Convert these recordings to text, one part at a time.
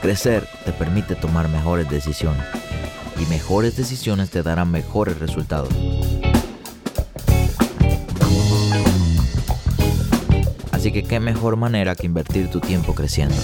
Crecer te permite tomar mejores decisiones y mejores decisiones te darán mejores resultados. Así que qué mejor manera que invertir tu tiempo creciendo.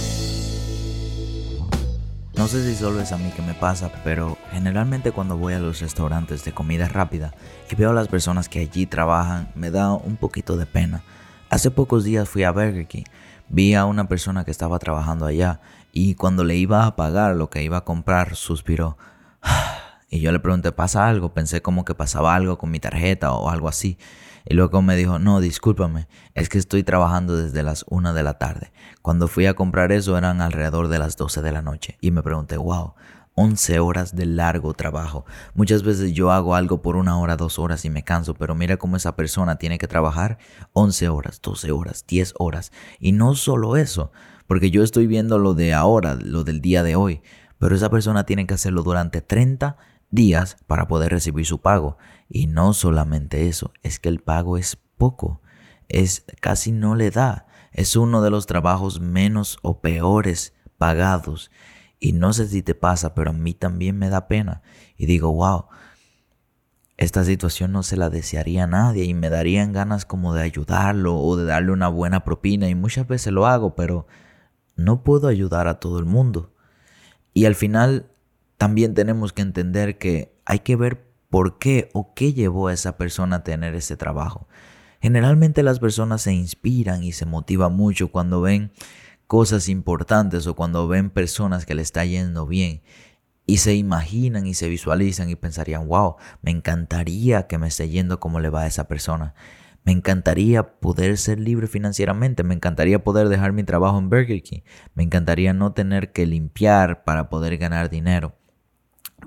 No sé si solo es a mí que me pasa, pero generalmente cuando voy a los restaurantes de comida rápida y veo a las personas que allí trabajan, me da un poquito de pena. Hace pocos días fui a Burger King, vi a una persona que estaba trabajando allá y cuando le iba a pagar lo que iba a comprar, suspiró. Y yo le pregunté, ¿pasa algo? Pensé como que pasaba algo con mi tarjeta o algo así. Y luego me dijo, no, discúlpame, es que estoy trabajando desde las 1 de la tarde. Cuando fui a comprar eso eran alrededor de las 12 de la noche. Y me pregunté, wow, 11 horas de largo trabajo. Muchas veces yo hago algo por una hora, dos horas y me canso, pero mira cómo esa persona tiene que trabajar 11 horas, 12 horas, 10 horas. Y no solo eso, porque yo estoy viendo lo de ahora, lo del día de hoy, pero esa persona tiene que hacerlo durante 30 días para poder recibir su pago. Y no solamente eso, es que el pago es poco, es casi no le da. Es uno de los trabajos menos o peores pagados. Y no sé si te pasa, pero a mí también me da pena. Y digo, wow, esta situación no se la desearía a nadie y me darían ganas como de ayudarlo o de darle una buena propina. Y muchas veces lo hago, pero no puedo ayudar a todo el mundo. Y al final también tenemos que entender que hay que ver por qué o qué llevó a esa persona a tener ese trabajo. Generalmente las personas se inspiran y se motivan mucho cuando ven cosas importantes o cuando ven personas que le está yendo bien y se imaginan y se visualizan y pensarían, wow, me encantaría que me esté yendo como le va a esa persona. Me encantaría poder ser libre financieramente, me encantaría poder dejar mi trabajo en Burger King, me encantaría no tener que limpiar para poder ganar dinero.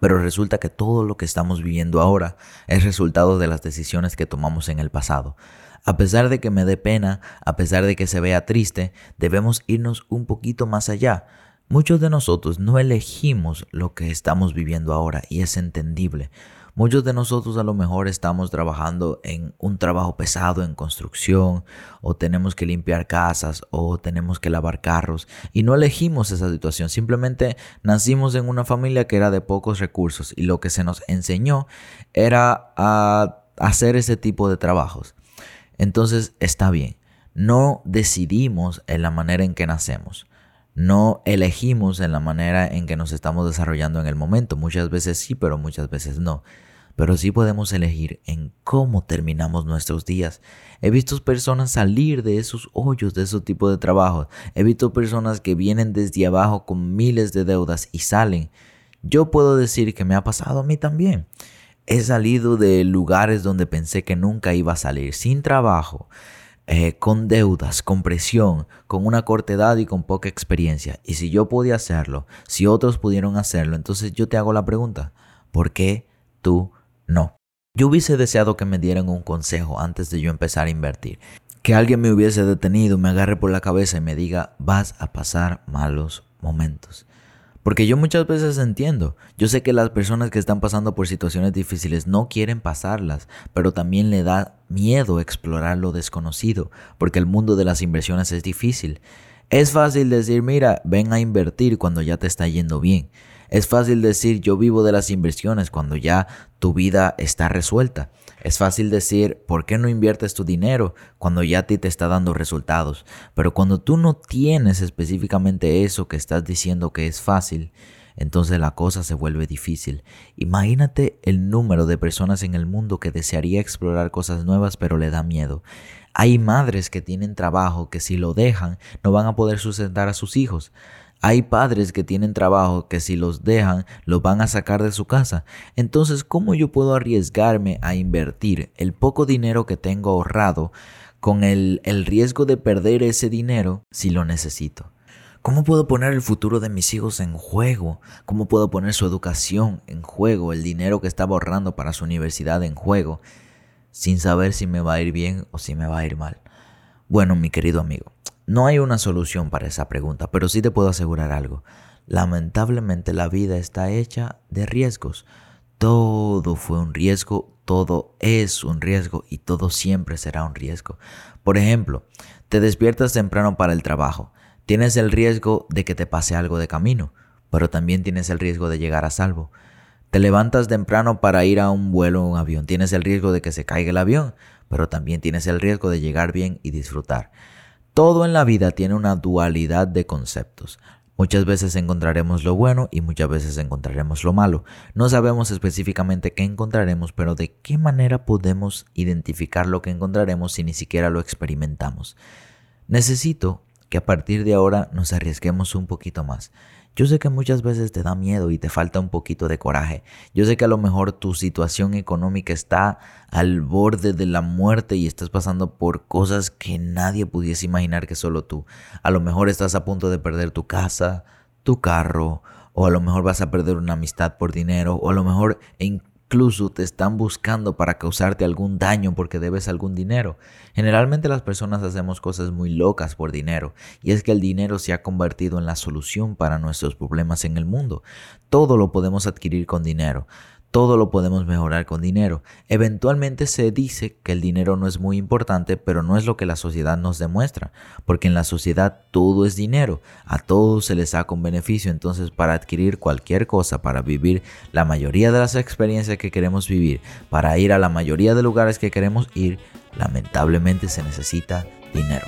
Pero resulta que todo lo que estamos viviendo ahora es resultado de las decisiones que tomamos en el pasado. A pesar de que me dé pena, a pesar de que se vea triste, debemos irnos un poquito más allá. Muchos de nosotros no elegimos lo que estamos viviendo ahora y es entendible. Muchos de nosotros a lo mejor estamos trabajando en un trabajo pesado en construcción o tenemos que limpiar casas o tenemos que lavar carros y no elegimos esa situación, simplemente nacimos en una familia que era de pocos recursos y lo que se nos enseñó era a hacer ese tipo de trabajos. Entonces está bien, no decidimos en la manera en que nacemos. No elegimos en la manera en que nos estamos desarrollando en el momento. Muchas veces sí, pero muchas veces no pero sí podemos elegir en cómo terminamos nuestros días. He visto personas salir de esos hoyos, de ese tipo de trabajo. He visto personas que vienen desde abajo con miles de deudas y salen. Yo puedo decir que me ha pasado a mí también. He salido de lugares donde pensé que nunca iba a salir, sin trabajo, eh, con deudas, con presión, con una corta edad y con poca experiencia. Y si yo podía hacerlo, si otros pudieron hacerlo, entonces yo te hago la pregunta, ¿por qué tú no. Yo hubiese deseado que me dieran un consejo antes de yo empezar a invertir. Que alguien me hubiese detenido, me agarre por la cabeza y me diga, vas a pasar malos momentos. Porque yo muchas veces entiendo, yo sé que las personas que están pasando por situaciones difíciles no quieren pasarlas, pero también le da miedo explorar lo desconocido, porque el mundo de las inversiones es difícil. Es fácil decir, mira, ven a invertir cuando ya te está yendo bien. Es fácil decir yo vivo de las inversiones cuando ya tu vida está resuelta. Es fácil decir ¿por qué no inviertes tu dinero cuando ya a ti te está dando resultados? Pero cuando tú no tienes específicamente eso que estás diciendo que es fácil, entonces la cosa se vuelve difícil. Imagínate el número de personas en el mundo que desearía explorar cosas nuevas pero le da miedo. Hay madres que tienen trabajo que si lo dejan no van a poder sustentar a sus hijos. Hay padres que tienen trabajo que si los dejan los van a sacar de su casa. Entonces, ¿cómo yo puedo arriesgarme a invertir el poco dinero que tengo ahorrado con el, el riesgo de perder ese dinero si lo necesito? ¿Cómo puedo poner el futuro de mis hijos en juego? ¿Cómo puedo poner su educación en juego, el dinero que estaba ahorrando para su universidad en juego, sin saber si me va a ir bien o si me va a ir mal? Bueno, mi querido amigo, no hay una solución para esa pregunta, pero sí te puedo asegurar algo. Lamentablemente la vida está hecha de riesgos. Todo fue un riesgo, todo es un riesgo y todo siempre será un riesgo. Por ejemplo, te despiertas temprano para el trabajo. Tienes el riesgo de que te pase algo de camino, pero también tienes el riesgo de llegar a salvo. Te levantas temprano para ir a un vuelo o un avión. Tienes el riesgo de que se caiga el avión, pero también tienes el riesgo de llegar bien y disfrutar. Todo en la vida tiene una dualidad de conceptos. Muchas veces encontraremos lo bueno y muchas veces encontraremos lo malo. No sabemos específicamente qué encontraremos, pero de qué manera podemos identificar lo que encontraremos si ni siquiera lo experimentamos. Necesito que a partir de ahora nos arriesguemos un poquito más. Yo sé que muchas veces te da miedo y te falta un poquito de coraje. Yo sé que a lo mejor tu situación económica está al borde de la muerte y estás pasando por cosas que nadie pudiese imaginar que solo tú. A lo mejor estás a punto de perder tu casa, tu carro, o a lo mejor vas a perder una amistad por dinero, o a lo mejor Incluso te están buscando para causarte algún daño porque debes algún dinero. Generalmente las personas hacemos cosas muy locas por dinero y es que el dinero se ha convertido en la solución para nuestros problemas en el mundo. Todo lo podemos adquirir con dinero. Todo lo podemos mejorar con dinero. Eventualmente se dice que el dinero no es muy importante, pero no es lo que la sociedad nos demuestra, porque en la sociedad todo es dinero, a todos se les saca un beneficio, entonces para adquirir cualquier cosa, para vivir la mayoría de las experiencias que queremos vivir, para ir a la mayoría de lugares que queremos ir, lamentablemente se necesita dinero.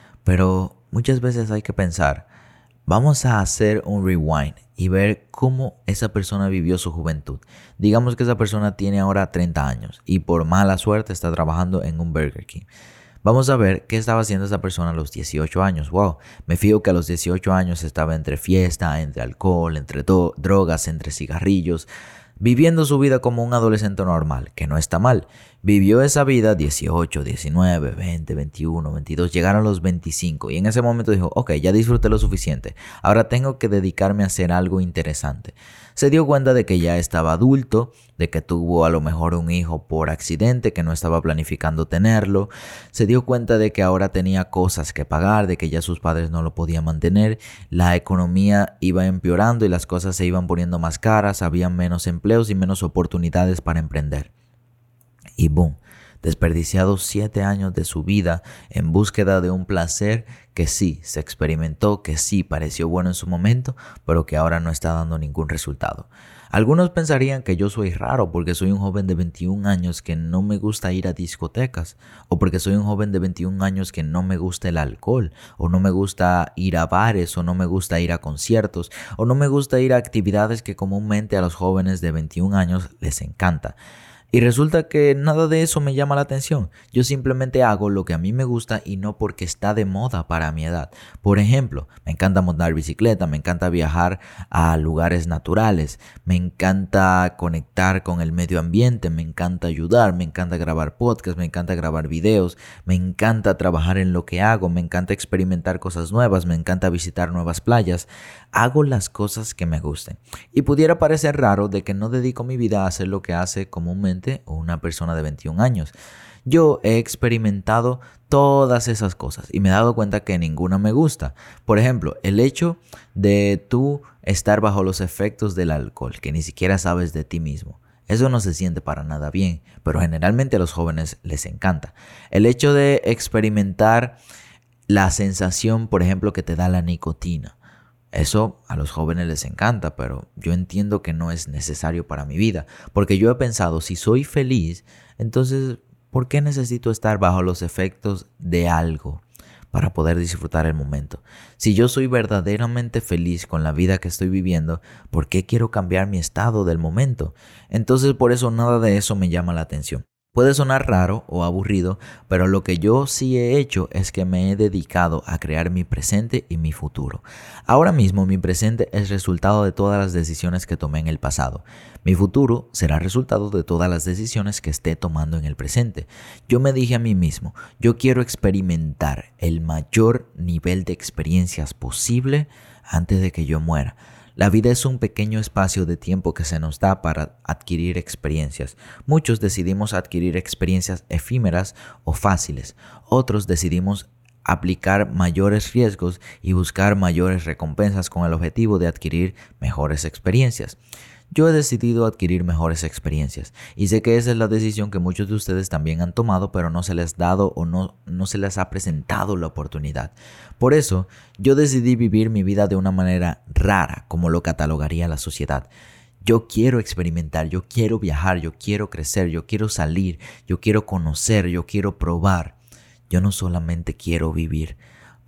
Pero muchas veces hay que pensar, Vamos a hacer un rewind y ver cómo esa persona vivió su juventud. Digamos que esa persona tiene ahora 30 años y por mala suerte está trabajando en un Burger King. Vamos a ver qué estaba haciendo esa persona a los 18 años. Wow, me fío que a los 18 años estaba entre fiesta, entre alcohol, entre drogas, entre cigarrillos, viviendo su vida como un adolescente normal, que no está mal. Vivió esa vida 18, 19, 20, 21, 22, llegaron los 25 y en ese momento dijo, ok, ya disfruté lo suficiente, ahora tengo que dedicarme a hacer algo interesante. Se dio cuenta de que ya estaba adulto, de que tuvo a lo mejor un hijo por accidente, que no estaba planificando tenerlo, se dio cuenta de que ahora tenía cosas que pagar, de que ya sus padres no lo podían mantener, la economía iba empeorando y las cosas se iban poniendo más caras, había menos empleos y menos oportunidades para emprender y boom, desperdiciado siete años de su vida en búsqueda de un placer que sí se experimentó, que sí pareció bueno en su momento, pero que ahora no está dando ningún resultado. Algunos pensarían que yo soy raro porque soy un joven de 21 años que no me gusta ir a discotecas, o porque soy un joven de 21 años que no me gusta el alcohol, o no me gusta ir a bares, o no me gusta ir a conciertos, o no me gusta ir a actividades que comúnmente a los jóvenes de 21 años les encanta. Y resulta que nada de eso me llama la atención. Yo simplemente hago lo que a mí me gusta y no porque está de moda para mi edad. Por ejemplo, me encanta montar bicicleta, me encanta viajar a lugares naturales, me encanta conectar con el medio ambiente, me encanta ayudar, me encanta grabar podcasts, me encanta grabar videos, me encanta trabajar en lo que hago, me encanta experimentar cosas nuevas, me encanta visitar nuevas playas. Hago las cosas que me gusten. Y pudiera parecer raro de que no dedico mi vida a hacer lo que hace comúnmente o una persona de 21 años. Yo he experimentado todas esas cosas y me he dado cuenta que ninguna me gusta. Por ejemplo, el hecho de tú estar bajo los efectos del alcohol, que ni siquiera sabes de ti mismo. Eso no se siente para nada bien, pero generalmente a los jóvenes les encanta. El hecho de experimentar la sensación, por ejemplo, que te da la nicotina. Eso a los jóvenes les encanta, pero yo entiendo que no es necesario para mi vida, porque yo he pensado, si soy feliz, entonces, ¿por qué necesito estar bajo los efectos de algo? para poder disfrutar el momento. Si yo soy verdaderamente feliz con la vida que estoy viviendo, ¿por qué quiero cambiar mi estado del momento? Entonces por eso nada de eso me llama la atención. Puede sonar raro o aburrido, pero lo que yo sí he hecho es que me he dedicado a crear mi presente y mi futuro. Ahora mismo mi presente es resultado de todas las decisiones que tomé en el pasado. Mi futuro será resultado de todas las decisiones que esté tomando en el presente. Yo me dije a mí mismo, yo quiero experimentar el mayor nivel de experiencias posible antes de que yo muera. La vida es un pequeño espacio de tiempo que se nos da para adquirir experiencias. Muchos decidimos adquirir experiencias efímeras o fáciles. Otros decidimos aplicar mayores riesgos y buscar mayores recompensas con el objetivo de adquirir mejores experiencias. Yo he decidido adquirir mejores experiencias y sé que esa es la decisión que muchos de ustedes también han tomado, pero no se les ha dado o no, no se les ha presentado la oportunidad. Por eso, yo decidí vivir mi vida de una manera rara, como lo catalogaría la sociedad. Yo quiero experimentar, yo quiero viajar, yo quiero crecer, yo quiero salir, yo quiero conocer, yo quiero probar. Yo no solamente quiero vivir,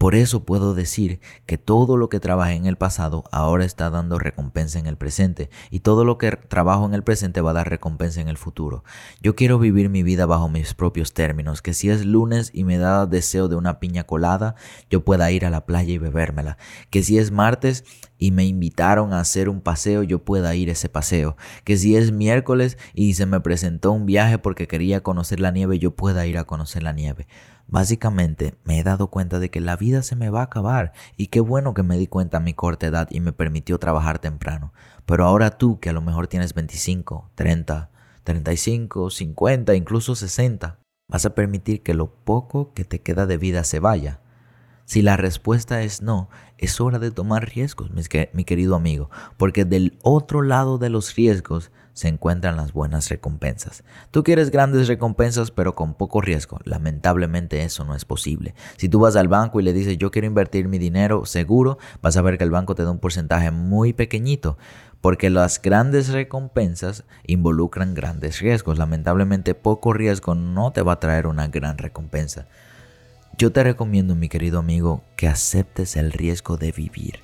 por eso puedo decir que todo lo que trabajé en el pasado ahora está dando recompensa en el presente y todo lo que trabajo en el presente va a dar recompensa en el futuro. Yo quiero vivir mi vida bajo mis propios términos, que si es lunes y me da deseo de una piña colada, yo pueda ir a la playa y bebérmela. Que si es martes y me invitaron a hacer un paseo, yo pueda ir a ese paseo. Que si es miércoles y se me presentó un viaje porque quería conocer la nieve, yo pueda ir a conocer la nieve. Básicamente me he dado cuenta de que la vida se me va a acabar y qué bueno que me di cuenta a mi corta edad y me permitió trabajar temprano. Pero ahora tú que a lo mejor tienes 25, 30, 35, 50, incluso 60, vas a permitir que lo poco que te queda de vida se vaya. Si la respuesta es no, es hora de tomar riesgos, mi querido amigo, porque del otro lado de los riesgos se encuentran las buenas recompensas. Tú quieres grandes recompensas pero con poco riesgo. Lamentablemente eso no es posible. Si tú vas al banco y le dices yo quiero invertir mi dinero seguro, vas a ver que el banco te da un porcentaje muy pequeñito porque las grandes recompensas involucran grandes riesgos. Lamentablemente poco riesgo no te va a traer una gran recompensa. Yo te recomiendo, mi querido amigo, que aceptes el riesgo de vivir.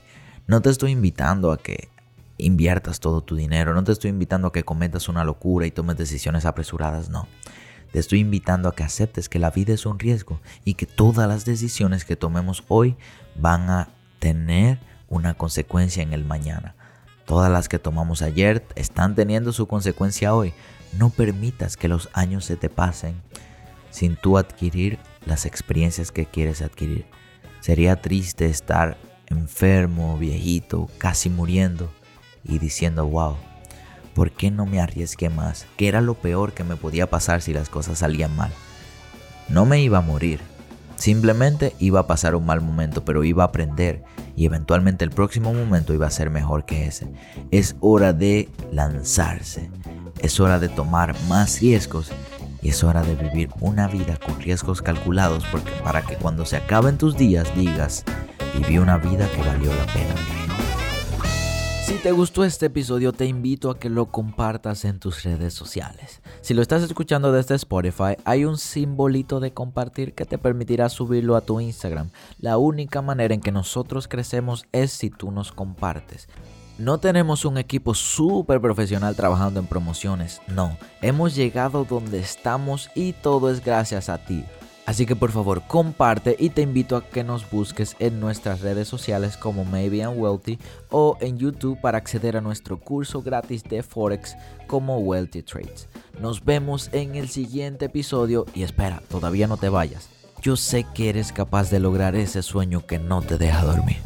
No te estoy invitando a que inviertas todo tu dinero. No te estoy invitando a que cometas una locura y tomes decisiones apresuradas, no. Te estoy invitando a que aceptes que la vida es un riesgo y que todas las decisiones que tomemos hoy van a tener una consecuencia en el mañana. Todas las que tomamos ayer están teniendo su consecuencia hoy. No permitas que los años se te pasen sin tú adquirir las experiencias que quieres adquirir. Sería triste estar enfermo, viejito, casi muriendo y diciendo, wow, ¿por qué no me arriesgué más? ¿Qué era lo peor que me podía pasar si las cosas salían mal? No me iba a morir, simplemente iba a pasar un mal momento, pero iba a aprender y eventualmente el próximo momento iba a ser mejor que ese. Es hora de lanzarse, es hora de tomar más riesgos y es hora de vivir una vida con riesgos calculados porque para que cuando se acaben tus días digas, viví una vida que valió la pena. Si te gustó este episodio, te invito a que lo compartas en tus redes sociales. Si lo estás escuchando desde Spotify, hay un simbolito de compartir que te permitirá subirlo a tu Instagram. La única manera en que nosotros crecemos es si tú nos compartes. No tenemos un equipo súper profesional trabajando en promociones, no. Hemos llegado donde estamos y todo es gracias a ti. Así que por favor comparte y te invito a que nos busques en nuestras redes sociales como Maybe I'm Wealthy o en YouTube para acceder a nuestro curso gratis de Forex como Wealthy Trades. Nos vemos en el siguiente episodio y espera, todavía no te vayas. Yo sé que eres capaz de lograr ese sueño que no te deja dormir.